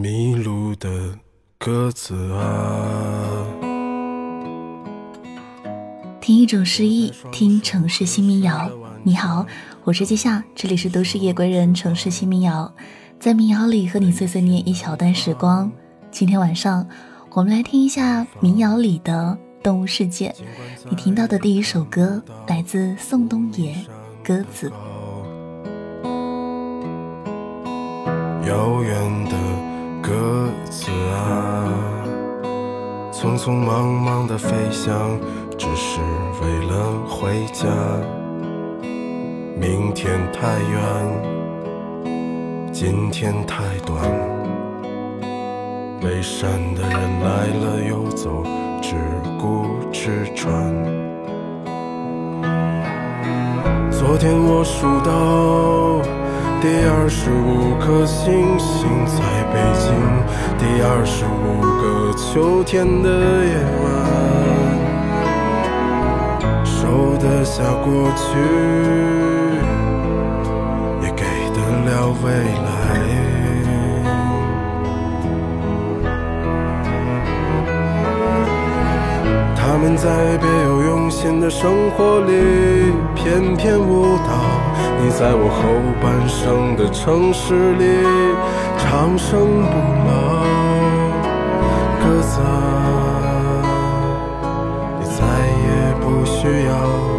迷路的鸽子啊。听一种诗意，听城市新民谣。你好，我是季夏，这里是都市夜归人城市新民谣，在民谣里和你碎碎念一小段时光。今天晚上，我们来听一下民谣里的动物世界。你听到的第一首歌来自宋冬野，《鸽子》。遥远的鸽子啊，匆匆忙忙的飞翔，只是为了回家。明天太远，今天太短。背山的人来了又走，只顾吃穿。昨天我数到。第二十五颗星星在北京，第二十五个秋天的夜晚，收得下过去，也给得了未来。们在别有用心的生活里翩翩舞蹈。你在我后半生的城市里长生不老，鸽子，你再也不需要。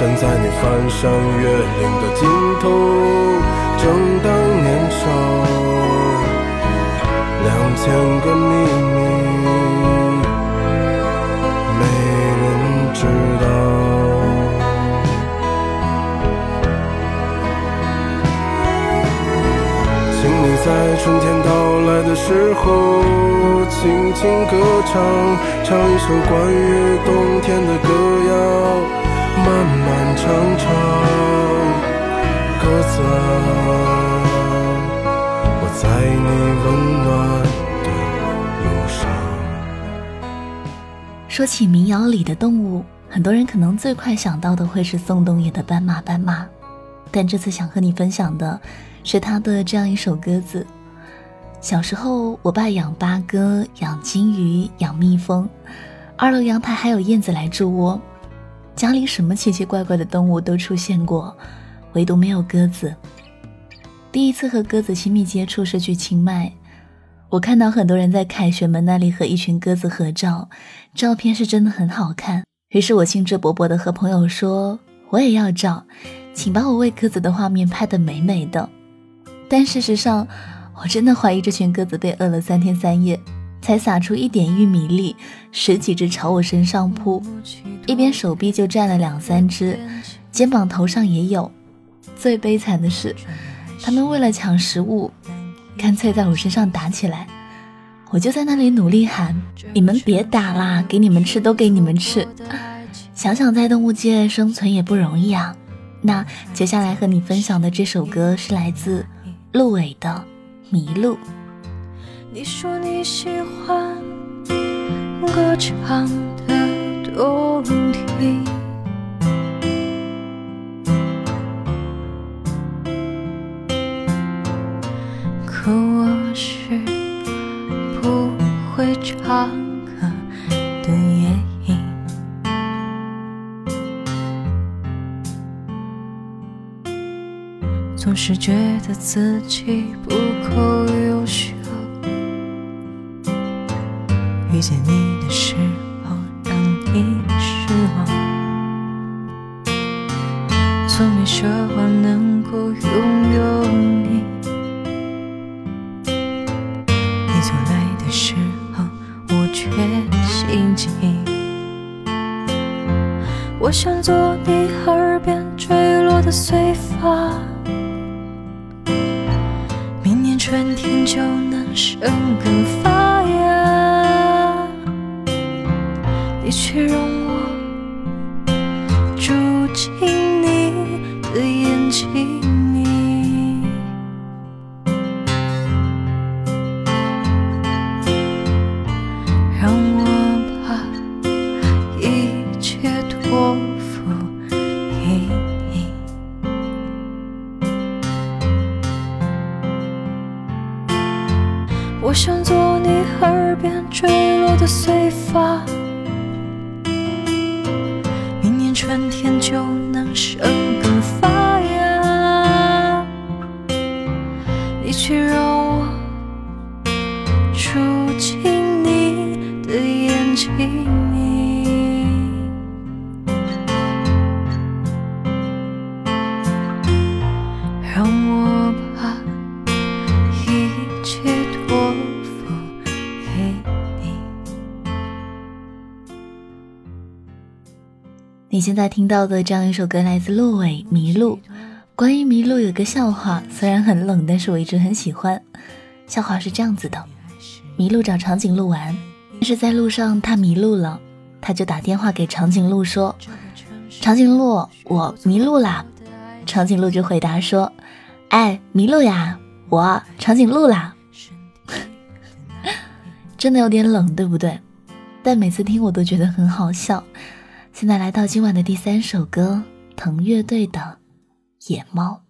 站在你翻山越岭的尽头，正当年少，两千个秘密没人知道。请你在春天到来的时候，轻轻歌唱，唱一首关于冬天的歌谣。漫漫长长，鸽子，我在你温暖的路上。说起民谣里的动物，很多人可能最快想到的会是宋冬野的《斑马斑马》，但这次想和你分享的是他的这样一首鸽子。小时候，我爸养八哥，养金鱼，养蜜蜂，二楼阳台还有燕子来筑窝。家里什么奇奇怪怪的动物都出现过，唯独没有鸽子。第一次和鸽子亲密接触是去清迈，我看到很多人在凯旋门那里和一群鸽子合照，照片是真的很好看。于是我兴致勃勃地和朋友说：“我也要照，请把我喂鸽子的画面拍得美美的。”但事实上，我真的怀疑这群鸽子被饿了三天三夜。才撒出一点玉米粒，十几只朝我身上扑，一边手臂就占了两三只，肩膀头上也有。最悲惨的是，他们为了抢食物，干脆在我身上打起来。我就在那里努力喊：“你们别打啦，给你们吃都给你们吃。”想想在动物界生存也不容易啊。那接下来和你分享的这首歌是来自陆伟的《迷路》。你说你喜欢歌唱的动听，可我是不会唱歌的夜莺。总是觉得自己不遇见你的时候，让你失望，从没奢望能够拥有你。你走来的时候，我却心急。我想做你耳边坠落的碎发，明年春天就能生你却让我住进你的眼睛里，让我把一切托付给你。你现在听到的这样一首歌来自陆伟《迷路》。关于迷路有个笑话，虽然很冷，但是我一直很喜欢。笑话是这样子的：迷路找长颈鹿玩，但是在路上他迷路了，他就打电话给长颈鹿说：“长颈鹿，我迷路啦。”长颈鹿就回答说：“哎，迷路呀，我长颈鹿啦。”真的有点冷，对不对？但每次听我都觉得很好笑。现在来到今晚的第三首歌，藤乐队的《野猫》。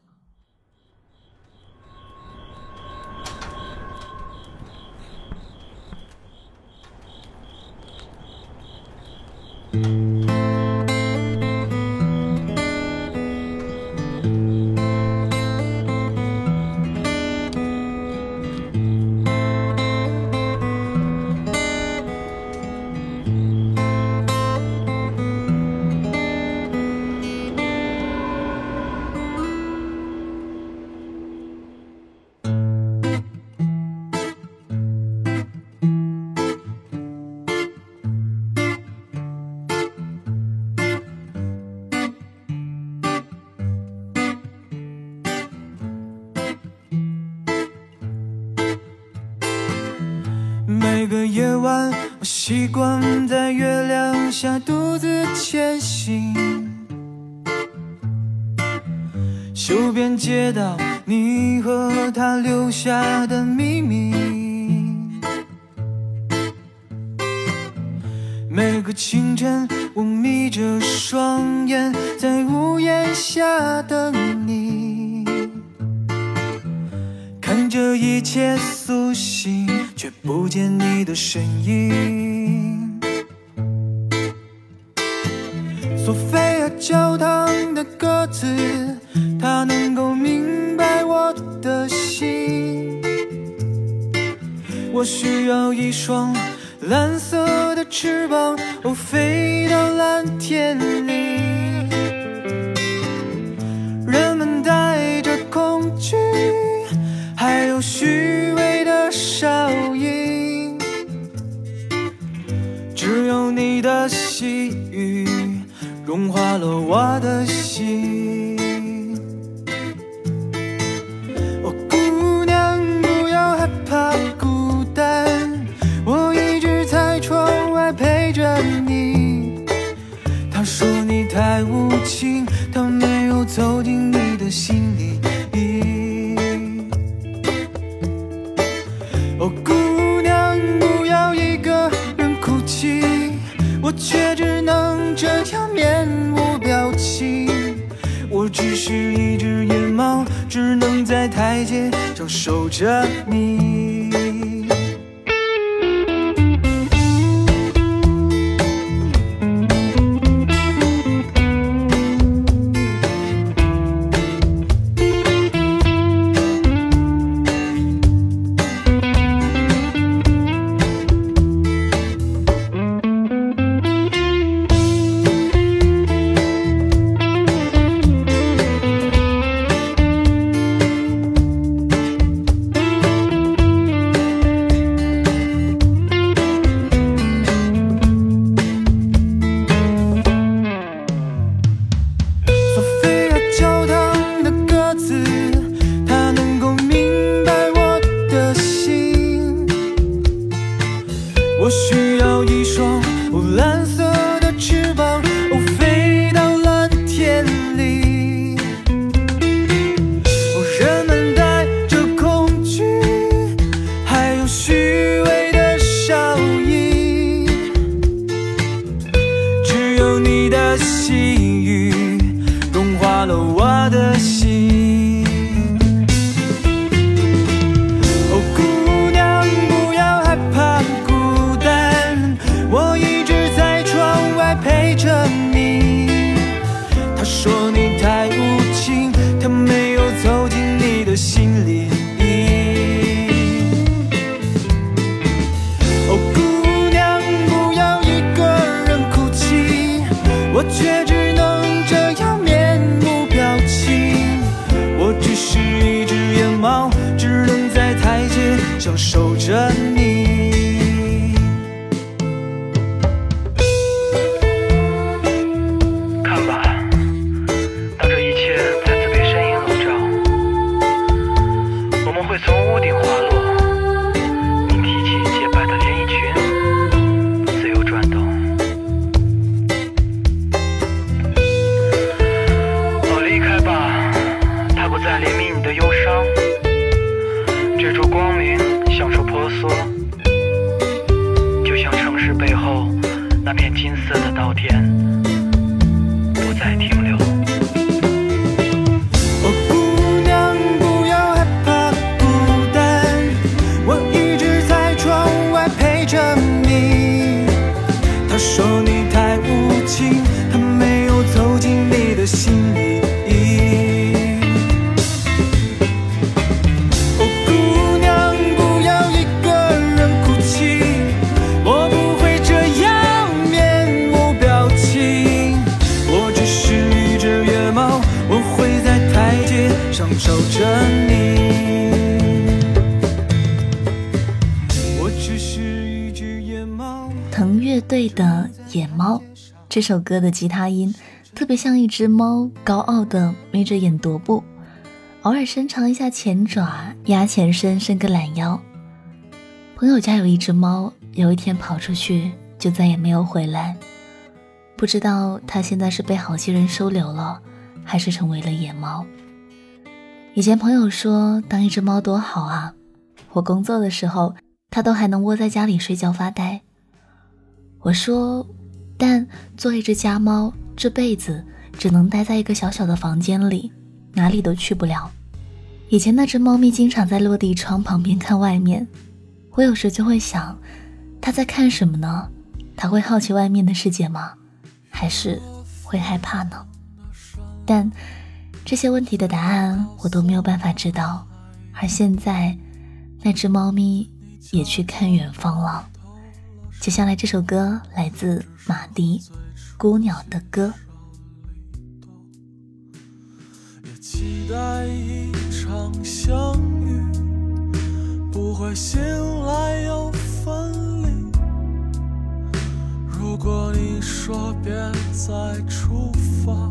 习惯在月亮下独自前行，修边街道你和他留下的秘密。每个清晨，我眯着双眼在屋檐下等你。看着一切苏醒，却不见你的身影。索菲亚教堂的鸽子，它能够明白我的心。我需要一双蓝色的翅膀，哦，飞到蓝天里。融化了我的心。哦，姑娘，不要害怕孤单，我一直在窗外陪着你。他说你太无情，他没有走进你的心里。只能在台阶上守着你。守着你。我只是一只野猫。藤乐队的《野猫》这首歌的吉他音特别像一只猫，高傲的眯着眼踱步，偶尔伸长一下前爪，压前身，伸个懒腰。朋友家有一只猫，有一天跑出去就再也没有回来，不知道它现在是被好心人收留了，还是成为了野猫。以前朋友说，当一只猫多好啊！我工作的时候，它都还能窝在家里睡觉发呆。我说，但做一只家猫，这辈子只能待在一个小小的房间里，哪里都去不了。以前那只猫咪经常在落地窗旁边看外面，我有时就会想，它在看什么呢？它会好奇外面的世界吗？还是会害怕呢？但这些问题的答案我都没有办法知道。而现在，那只猫咪也去看远方了。接下来这首歌来自马迪，《孤鸟的歌》。也期待一场相遇，不会醒来又分离。如果你说别再出发，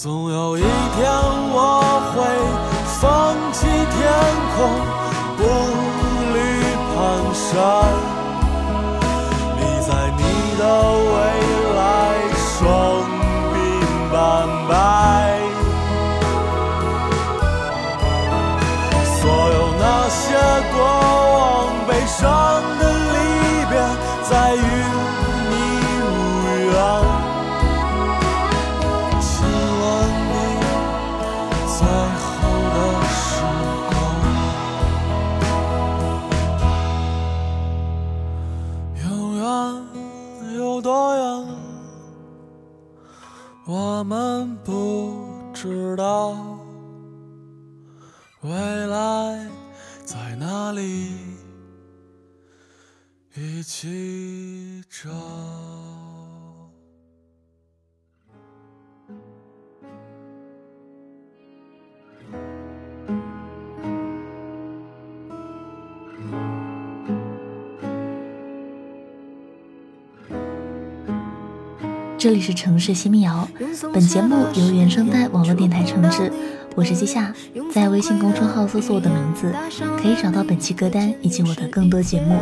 总有一天我会放弃天空，不我们不知道。未来在哪里？一起找。这里是城市新民谣，本节目由原声带网络电台承制，我是季夏，在微信公众号搜索我的名字，可以找到本期歌单以及我的更多节目。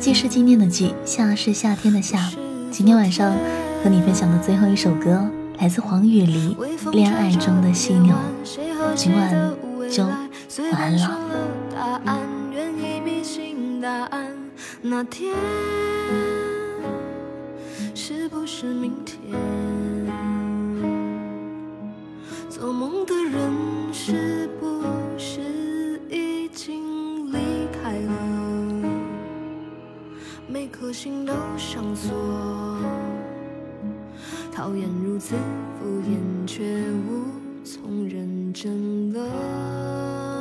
季是纪念的季，夏是夏天的夏。今天晚上和你分享的最后一首歌，来自黄雨梨《恋爱中的犀牛》。今晚就晚安了。那天是不是明天？做梦的人是不是已经离开了？每颗心都上锁，讨厌如此敷衍，却无从认真了。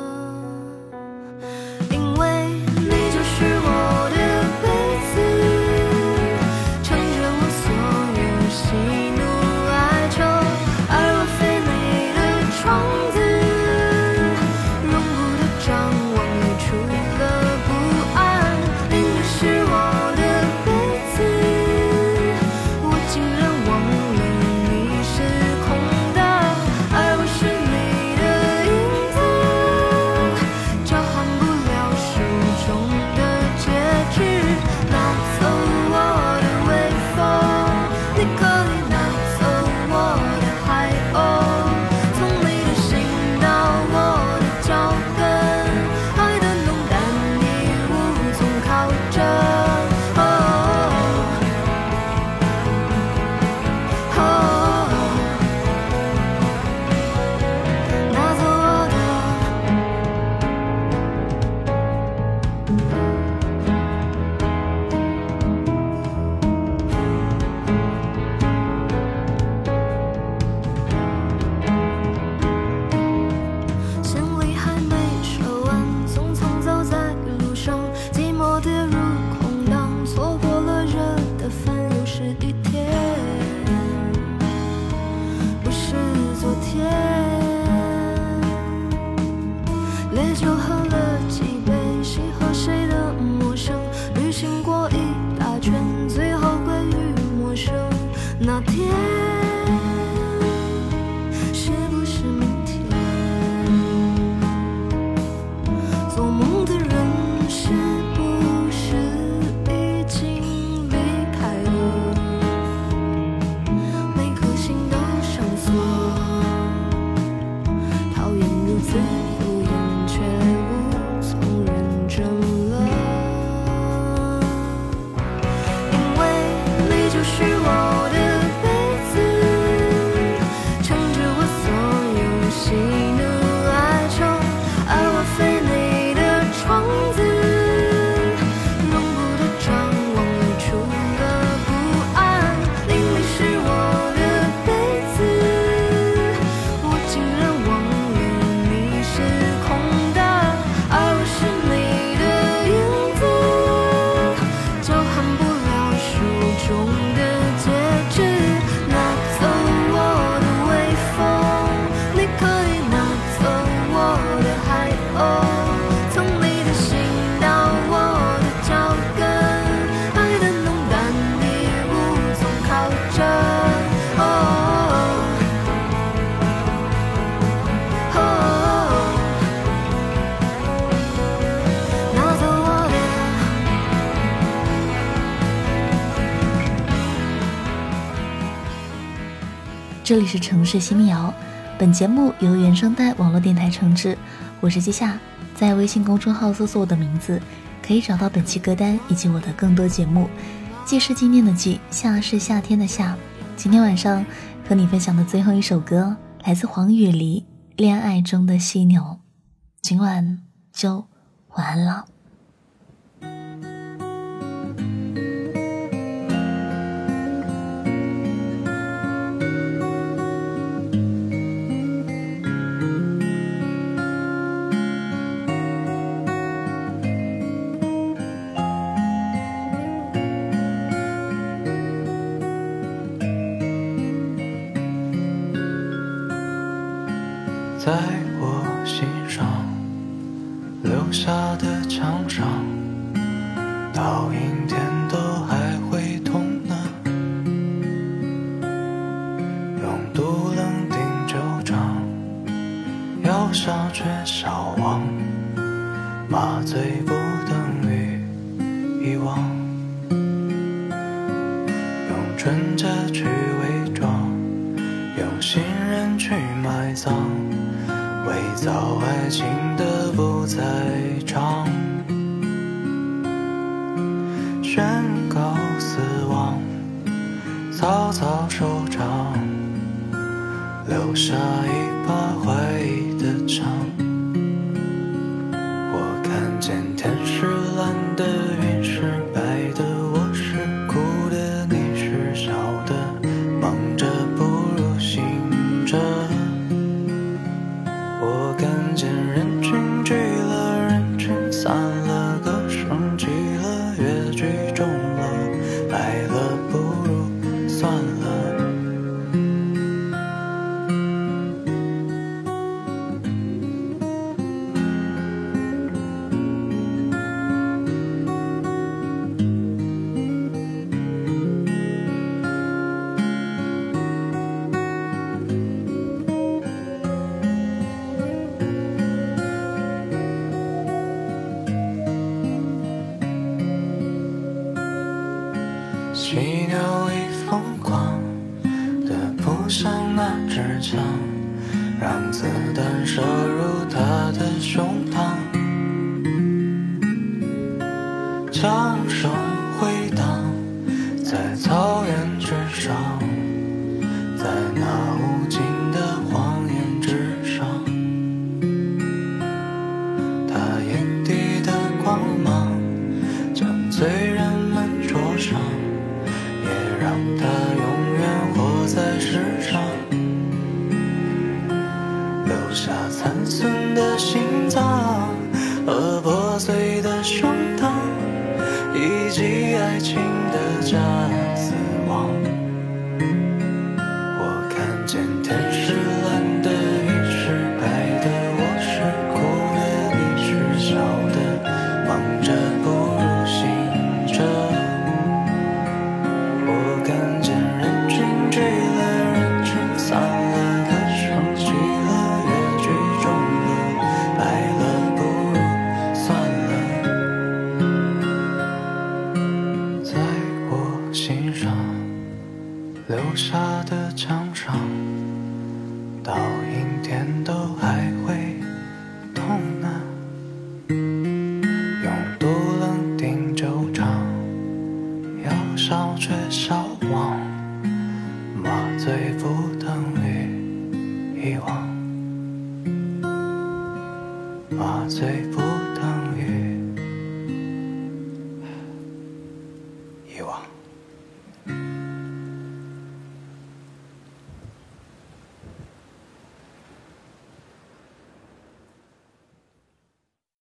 这里是城市新民谣，本节目由原声带网络电台承制，我是季夏，在微信公众号搜索我的名字，可以找到本期歌单以及我的更多节目。季是纪念的季，夏是夏天的夏。今天晚上和你分享的最后一首歌，来自黄雨梨，《恋爱中的犀牛》。今晚就晚安了。下的墙上，到阴天都还会痛呢。用独冷定酒厂，药效却消亡，麻醉不等于遗忘。用纯洁去伪装，用信任去埋葬。伪造爱情的不在